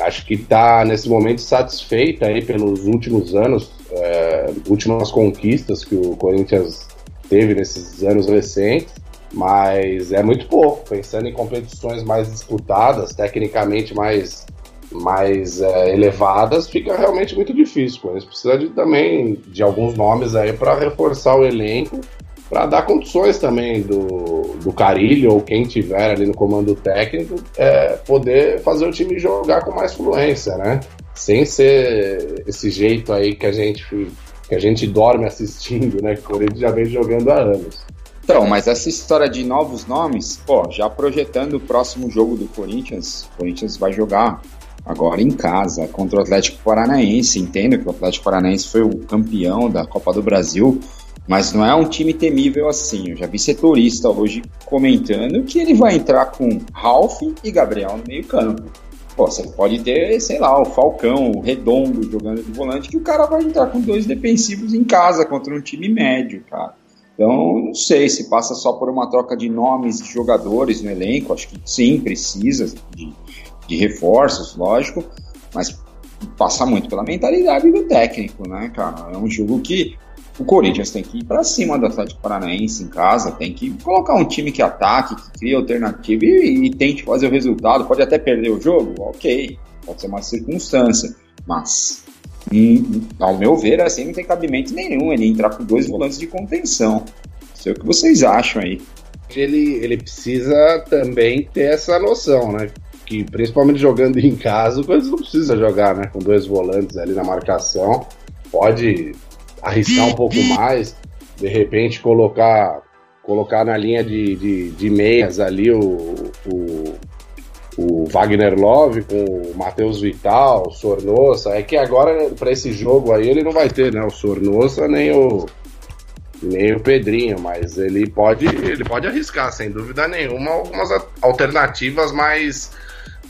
Acho que está nesse momento satisfeita aí pelos últimos anos, é, últimas conquistas que o Corinthians teve nesses anos recentes, mas é muito pouco. Pensando em competições mais disputadas, tecnicamente mais, mais é, elevadas, fica realmente muito difícil. O Corinthians precisa de, também de alguns nomes aí para reforçar o elenco para dar condições também do, do Carilho ou quem tiver ali no comando técnico é, poder fazer o time jogar com mais fluência, né? Sem ser esse jeito aí que a gente que a gente dorme assistindo, né? Que o Corinthians já vem jogando há anos. Então, mas essa história de novos nomes, pô, já projetando o próximo jogo do Corinthians, o Corinthians vai jogar agora em casa contra o Atlético Paranaense. Entendo que o Atlético Paranaense foi o campeão da Copa do Brasil mas não é um time temível assim. Eu já vi setorista hoje comentando que ele vai entrar com Ralph e Gabriel no meio-campo. Pô, você pode ter, sei lá, o Falcão, o Redondo jogando de volante, que o cara vai entrar com dois defensivos em casa contra um time médio, cara. Então, não sei se passa só por uma troca de nomes de jogadores no elenco. Acho que sim, precisa de, de reforços, lógico, mas passa muito pela mentalidade do técnico, né, cara? É um jogo que o Corinthians tem que ir para cima do Atlético Paranaense em casa, tem que colocar um time que ataque, que cria alternativa e, e tente fazer o resultado. Pode até perder o jogo, ok, pode ser uma circunstância, mas ao meu ver, assim não tem cabimento nenhum ele entrar com dois volantes de contenção. Não sei o que vocês acham aí. Ele, ele precisa também ter essa noção, né? Que principalmente jogando em casa, o Corinthians não precisa jogar né, com dois volantes ali na marcação. Pode arriscar um pouco mais, de repente colocar colocar na linha de, de, de meias ali o, o, o, Wagner Love com o Matheus Vital, o Sornosa. É que agora, para esse jogo aí, ele não vai ter né, o Sornosa nem o, nem o Pedrinho, mas ele pode, ele pode arriscar, sem dúvida nenhuma, algumas alternativas mais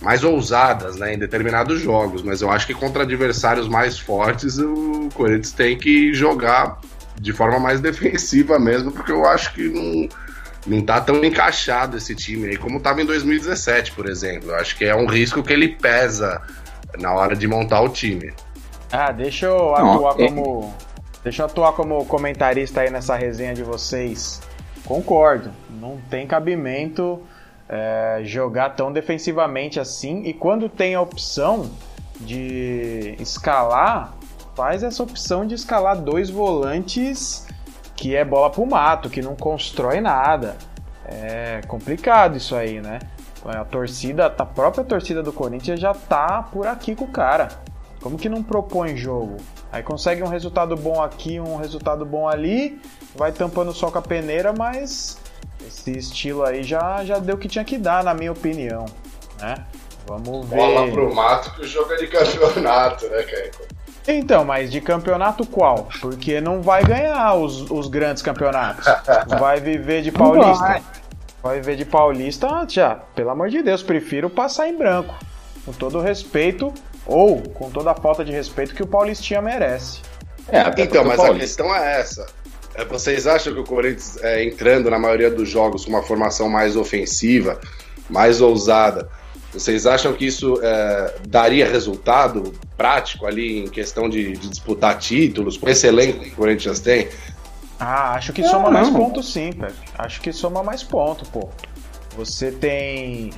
mais ousadas né, em determinados jogos, mas eu acho que contra adversários mais fortes o Corinthians tem que jogar de forma mais *laughs* defensiva mesmo, porque eu acho que não, não tá tão encaixado esse time aí como estava em 2017, por exemplo. Eu acho que é um risco que ele pesa na hora de montar o time. Ah, deixa eu atuar não, como. Deixa eu atuar como comentarista aí nessa resenha de vocês. Concordo, não tem cabimento é, jogar tão defensivamente assim. E quando tem a opção de escalar, faz essa opção de escalar dois volantes que é bola pro mato, que não constrói nada. É complicado isso aí, né? A torcida, a própria torcida do Corinthians já tá por aqui com o cara. Como que não propõe jogo? Aí consegue um resultado bom aqui, um resultado bom ali, vai tampando só com a peneira, mas esse estilo aí já, já deu o que tinha que dar, na minha opinião. Né? Vamos ver. Bola pro mato que o jogo é de campeonato, né, Caio? Então, mas de campeonato qual? Porque não vai ganhar os, os grandes campeonatos. Vai viver de paulista. Vai. vai viver de paulista, já, pelo amor de Deus, prefiro passar em branco. Com todo o respeito, ou com toda a falta de respeito que o Paulistinha merece. É, então, mas a questão é essa. É, vocês acham que o Corinthians, é, entrando na maioria dos jogos com uma formação mais ofensiva, mais ousada, vocês acham que isso é, daria resultado prático ali em questão de, de, disputar títulos com esse elenco que o Corinthians tem? Ah, acho que soma mais pontos sim, Pepe. Acho que soma mais pontos, pô. Você tem.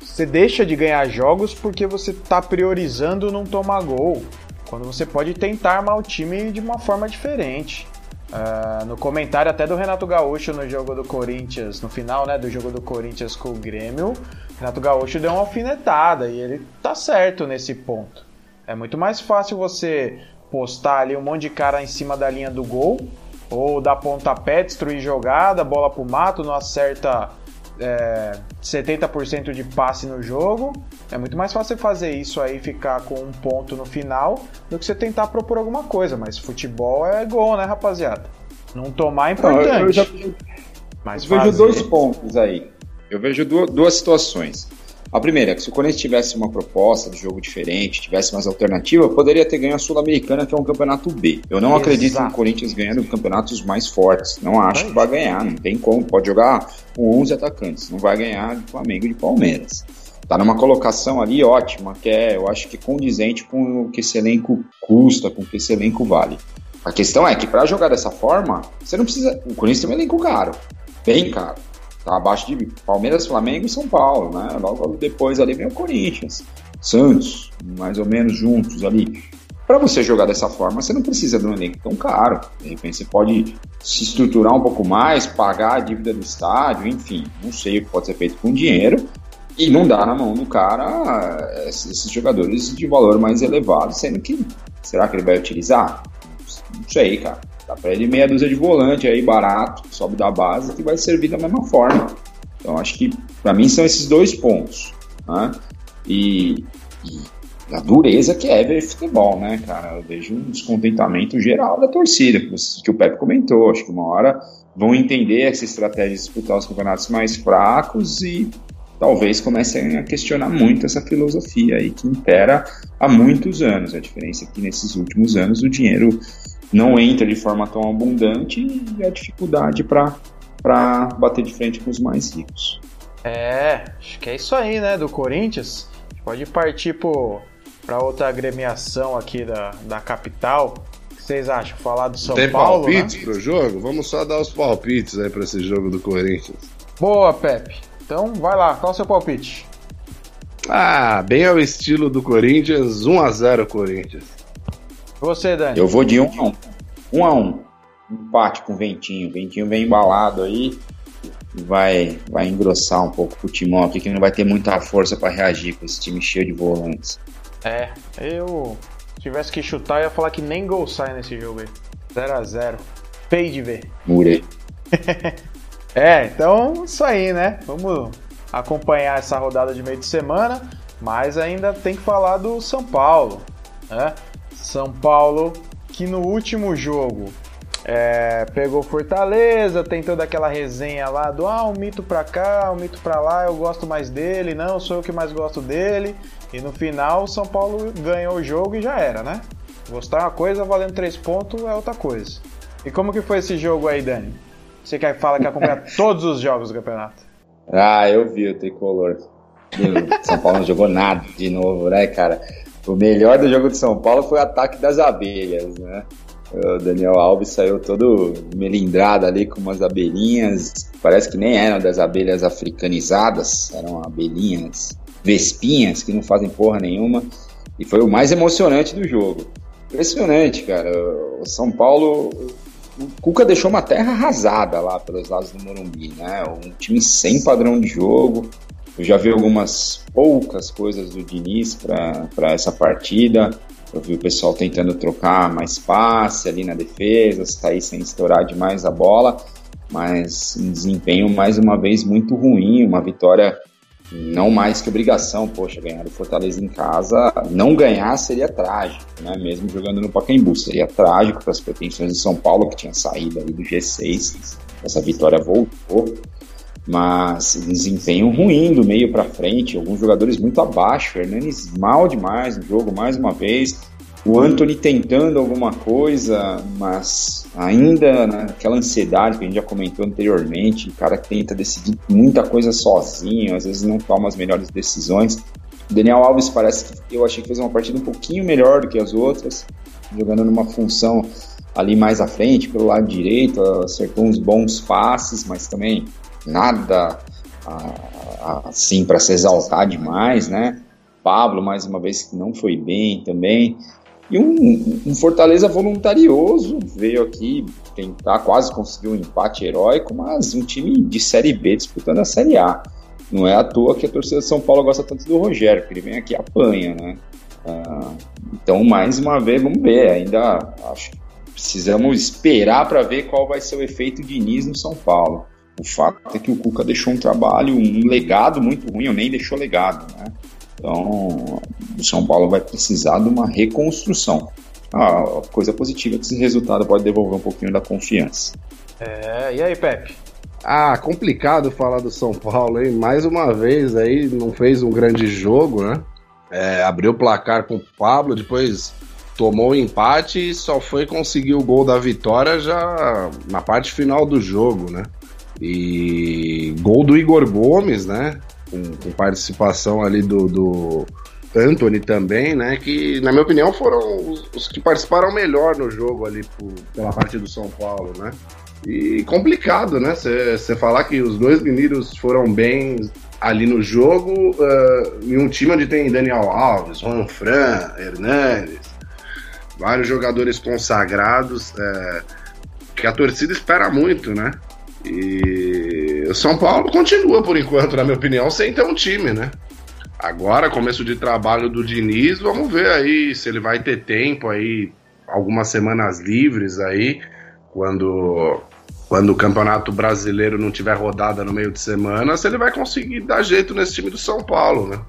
Você deixa de ganhar jogos porque você tá priorizando não tomar gol. Quando você pode tentar armar o time de uma forma diferente. Uh, no comentário até do Renato Gaúcho no jogo do Corinthians, no final né, do jogo do Corinthians com o Grêmio, Renato Gaúcho deu uma alfinetada e ele tá certo nesse ponto. É muito mais fácil você postar ali um monte de cara em cima da linha do gol, ou dar pontapé, destruir jogada, bola pro mato, não acerta é, 70% de passe no jogo. É muito mais fácil fazer isso aí ficar com um ponto no final do que você tentar propor alguma coisa. Mas futebol é gol, né, rapaziada? Não tomar é importante. Não, eu, eu já, mas eu vejo dois pontos aí. Eu vejo duas, duas situações. A primeira é que se o Corinthians tivesse uma proposta de jogo diferente, tivesse mais alternativa, poderia ter ganho a Sul-Americana, que é um campeonato B. Eu não Exato. acredito no Corinthians ganhando campeonatos mais fortes. Não acho que vai ganhar, não tem como. Pode jogar com 11 atacantes, não vai ganhar de Flamengo e de Palmeiras. Tá numa colocação ali ótima, que é, eu acho que condizente com o que esse elenco custa, com o que esse elenco vale. A questão é que para jogar dessa forma, você não precisa. O Corinthians tem um elenco caro, bem caro. Tá abaixo de Palmeiras, Flamengo e São Paulo, né? Logo depois ali vem o Corinthians, Santos, mais ou menos juntos ali. Para você jogar dessa forma, você não precisa de um elenco tão caro. De repente você pode se estruturar um pouco mais, pagar a dívida do estádio, enfim, não sei o que pode ser feito com dinheiro e não dá na mão do cara esses jogadores de valor mais elevado, sendo que será que ele vai utilizar? Não sei, cara. Dá pra ele meia dúzia de volante aí, barato, sobe da base, que vai servir da mesma forma. Então acho que para mim são esses dois pontos. Né? E, e, a dureza que é ver futebol, né, cara? Eu vejo um descontentamento geral da torcida, que o Pepe comentou. Acho que uma hora vão entender essa estratégia de disputar os campeonatos mais fracos e talvez comecem a questionar muito essa filosofia aí que impera há muitos anos. A diferença é que nesses últimos anos o dinheiro não entra de forma tão abundante e a dificuldade para bater de frente com os mais ricos. É, acho que é isso aí, né, do Corinthians. Pode partir para outra agremiação aqui da, da capital. O que vocês acham? Falar do São Tem Paulo? Tem palpites né? pro jogo? Vamos só dar os palpites aí para esse jogo do Corinthians. Boa, Pepe. Então vai lá, qual é o seu palpite? Ah, bem ao estilo do Corinthians, 1 a 0 Corinthians. Você, Dani? Eu vou de 1 a 1. 1 a 1. Empate com o Ventinho. O Ventinho vem embalado aí. Vai, vai engrossar um pouco o timão aqui, que não vai ter muita força para reagir com esse time cheio de volantes. É, eu se tivesse que chutar, eu ia falar que nem gol sai nesse jogo aí. 0x0. Feio de ver. Murei. *laughs* é, então isso aí, né? Vamos acompanhar essa rodada de meio de semana, mas ainda tem que falar do São Paulo, né? São Paulo, que no último jogo é, pegou Fortaleza, tem toda aquela resenha lá do ah, um mito pra cá, um mito pra lá, eu gosto mais dele, não, sou eu que mais gosto dele. E no final São Paulo ganhou o jogo e já era, né? Gostar é uma coisa, valendo três pontos é outra coisa. E como que foi esse jogo aí, Dani? Você que fala que acompanha *laughs* todos os jogos do campeonato. Ah, eu vi o tricolor. São Paulo não jogou nada de novo, né, cara? O melhor do jogo de São Paulo foi o ataque das abelhas, né? O Daniel Alves saiu todo melindrado ali com umas abelhinhas. Parece que nem eram das abelhas africanizadas, eram abelhinhas vespinhas que não fazem porra nenhuma. E foi o mais emocionante do jogo. Impressionante, cara. O São Paulo. O Cuca deixou uma terra arrasada lá pelos lados do Morumbi, né? Um time sem padrão de jogo, eu já vi algumas poucas coisas do Diniz para essa partida. Eu vi o pessoal tentando trocar mais passe ali na defesa, sair sem estourar demais a bola, mas um desempenho mais uma vez muito ruim, uma vitória não mais que obrigação, poxa, ganhar o Fortaleza em casa, não ganhar seria trágico, né? Mesmo jogando no Pacaembu, seria trágico para as pretensões de São Paulo que tinha saído ali do G6. Essa vitória voltou mas desempenho ruim do meio para frente, alguns jogadores muito abaixo, Hernanes mal demais no jogo mais uma vez, o Anthony tentando alguma coisa, mas ainda naquela ansiedade que a gente já comentou anteriormente, o cara que tenta decidir muita coisa sozinho, às vezes não toma as melhores decisões. O Daniel Alves parece que eu achei que fez uma partida um pouquinho melhor do que as outras, jogando numa função ali mais à frente, pelo lado direito, acertou uns bons passes, mas também nada assim para se exaltar demais, né? Pablo, mais uma vez, que não foi bem também. E um, um, Fortaleza voluntarioso veio aqui tentar, quase conseguir um empate heróico, mas um time de Série B disputando a Série A. Não é à toa que a torcida de São Paulo gosta tanto do Rogério, porque ele vem aqui e apanha, né? Ah, então, mais uma vez, vamos ver. Ainda acho que precisamos esperar para ver qual vai ser o efeito de Diniz no São Paulo. O fato é que o Cuca deixou um trabalho, um legado muito ruim, ou nem deixou legado, né? Então, o São Paulo vai precisar de uma reconstrução. A coisa positiva é que esse resultado pode devolver um pouquinho da confiança. É, e aí, Pepe? Ah, complicado falar do São Paulo, hein? Mais uma vez aí, não fez um grande jogo, né? É, abriu o placar com o Pablo, depois tomou o um empate e só foi conseguir o gol da vitória já na parte final do jogo, né? E gol do Igor Gomes, né? Com, com participação ali do, do Anthony também, né? Que, na minha opinião, foram os, os que participaram melhor no jogo ali por, pela parte do São Paulo, né? E complicado, né? Você falar que os dois meninos foram bem ali no jogo uh, em um time onde tem Daniel Alves, Juan Fran, Hernandes, vários jogadores consagrados uh, que a torcida espera muito, né? E o São Paulo continua, por enquanto, na minha opinião, sem ter um time, né? Agora, começo de trabalho do Diniz, vamos ver aí se ele vai ter tempo aí, algumas semanas livres aí, quando, quando o Campeonato Brasileiro não tiver rodada no meio de semana, se ele vai conseguir dar jeito nesse time do São Paulo, né?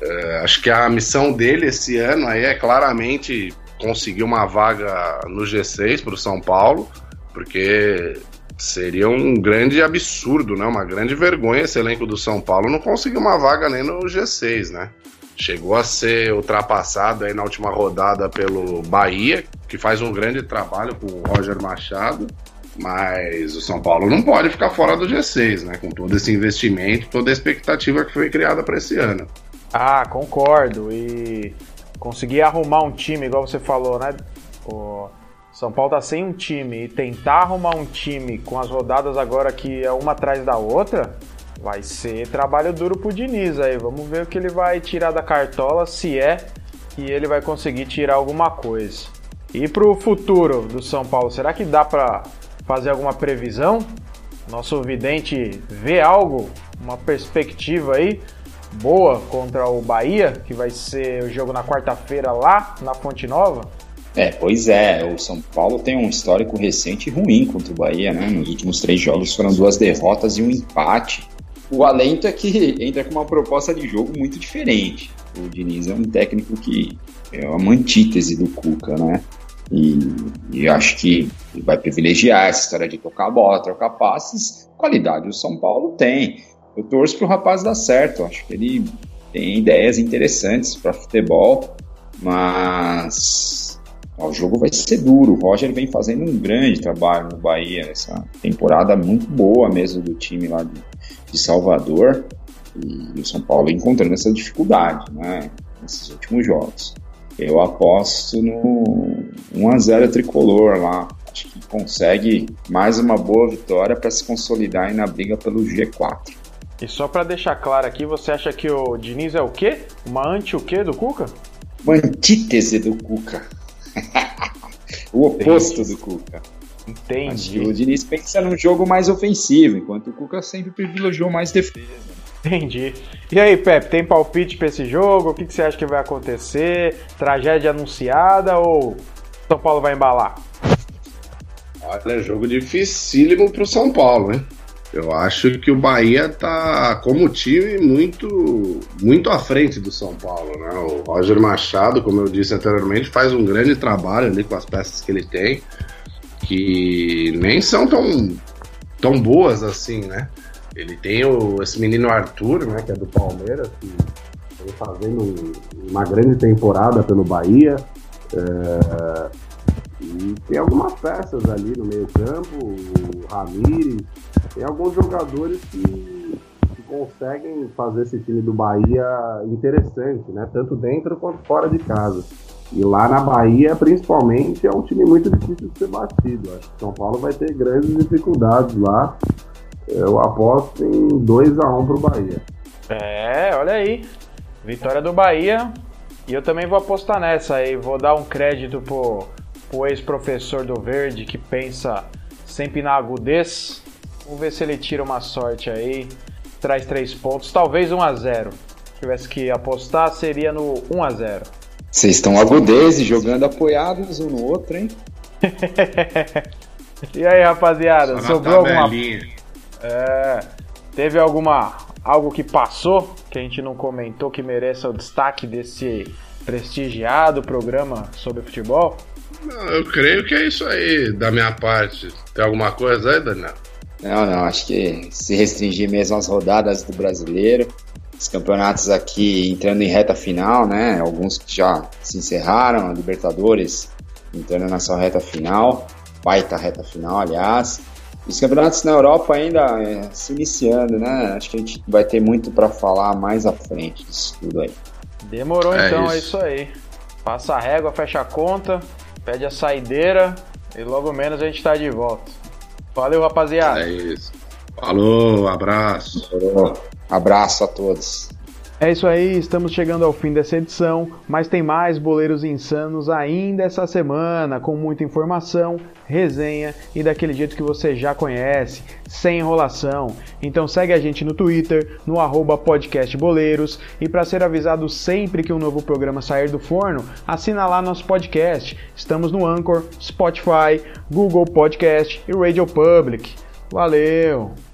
É, acho que a missão dele esse ano aí é claramente conseguir uma vaga no G6 para o São Paulo, porque Seria um grande absurdo, né? Uma grande vergonha esse elenco do São Paulo não conseguir uma vaga nem no G6, né? Chegou a ser ultrapassado aí na última rodada pelo Bahia, que faz um grande trabalho com o Roger Machado, mas o São Paulo não pode ficar fora do G6, né? Com todo esse investimento, toda a expectativa que foi criada para esse ano. Ah, concordo. E conseguir arrumar um time, igual você falou, né? São Paulo tá sem um time e tentar arrumar um time com as rodadas agora que é uma atrás da outra, vai ser trabalho duro pro Diniz aí. Vamos ver o que ele vai tirar da cartola, se é que ele vai conseguir tirar alguma coisa. E pro futuro do São Paulo, será que dá para fazer alguma previsão? Nosso vidente vê algo, uma perspectiva aí boa contra o Bahia, que vai ser o jogo na quarta-feira lá na Fonte Nova? É, pois é, o São Paulo tem um histórico recente ruim contra o Bahia, né? Nos últimos três jogos foram duas derrotas e um empate. O alento é que entra com uma proposta de jogo muito diferente. O Diniz é um técnico que é uma antítese do Cuca, né? E, e acho que vai privilegiar essa história de tocar a bola, trocar passes. Qualidade o São Paulo tem. Eu torço para o rapaz dar certo. Acho que ele tem ideias interessantes para futebol, mas o jogo vai ser duro. O Roger vem fazendo um grande trabalho no Bahia, essa temporada muito boa mesmo do time lá de, de Salvador. E o São Paulo encontrando essa dificuldade, né? Nesses últimos jogos. Eu aposto no 1x0 tricolor lá. Acho que consegue mais uma boa vitória para se consolidar aí na briga pelo G4. E só para deixar claro aqui, você acha que o Diniz é o quê? Uma anti o quê do Cuca? Uma antítese do Cuca. *laughs* o oposto Entendi. do Cuca. Entendi. Acho que o Diniz pensa num jogo mais ofensivo, enquanto o Cuca sempre privilegiou mais defesa. Entendi. E aí, Pepe, tem palpite para esse jogo? O que, que você acha que vai acontecer? Tragédia anunciada ou São Paulo vai embalar? Olha, é jogo dificílimo pro São Paulo, hein? Eu acho que o Bahia tá como time muito muito à frente do São Paulo, né? O Roger Machado, como eu disse anteriormente, faz um grande trabalho ali com as peças que ele tem, que nem são tão tão boas assim, né? Ele tem o, esse menino Arthur, né, que é do Palmeiras, que vem fazendo uma grande temporada pelo Bahia. É, e tem algumas peças ali no meio campo, o Ramires, tem alguns jogadores que, que, conseguem fazer esse time do Bahia interessante, né? Tanto dentro quanto fora de casa. E lá na Bahia, principalmente, é um time muito difícil de ser batido. Acho que São Paulo vai ter grandes dificuldades lá. Eu aposto em 2 a 1 um pro Bahia. É, olha aí. Vitória do Bahia E eu também vou apostar nessa aí, vou dar um crédito pro, pro ex-professor do Verde que pensa sempre na agudez. Vamos ver se ele tira uma sorte aí, traz três pontos, talvez 1 a 0 Se tivesse que apostar, seria no 1 a 0 Vocês estão agudez e jogando apoiados um no outro, hein? *laughs* e aí, rapaziada, sobrou alguma. É, teve alguma. algo que passou que a gente não comentou que mereça o destaque desse prestigiado programa sobre futebol? Não, eu creio que é isso aí da minha parte. Tem alguma coisa aí, Daniel? Não, não, acho que se restringir mesmo às rodadas do brasileiro, os campeonatos aqui entrando em reta final, né? Alguns que já se encerraram, a Libertadores entrando na sua reta final, baita reta final, aliás. Os campeonatos na Europa ainda é, se iniciando, né? Acho que a gente vai ter muito para falar mais à frente disso tudo aí. Demorou é então, é isso. é isso aí. Passa a régua, fecha a conta, pede a saideira e logo menos a gente tá de volta. Valeu, rapaziada. É isso. Falou, abraço. Falou. Abraço a todos. É isso aí, estamos chegando ao fim dessa edição, mas tem mais boleiros insanos ainda essa semana, com muita informação, resenha e daquele jeito que você já conhece, sem enrolação. Então segue a gente no Twitter, no podcastboleiros, e para ser avisado sempre que um novo programa sair do forno, assina lá nosso podcast. Estamos no Anchor, Spotify, Google Podcast e Radio Public. Valeu!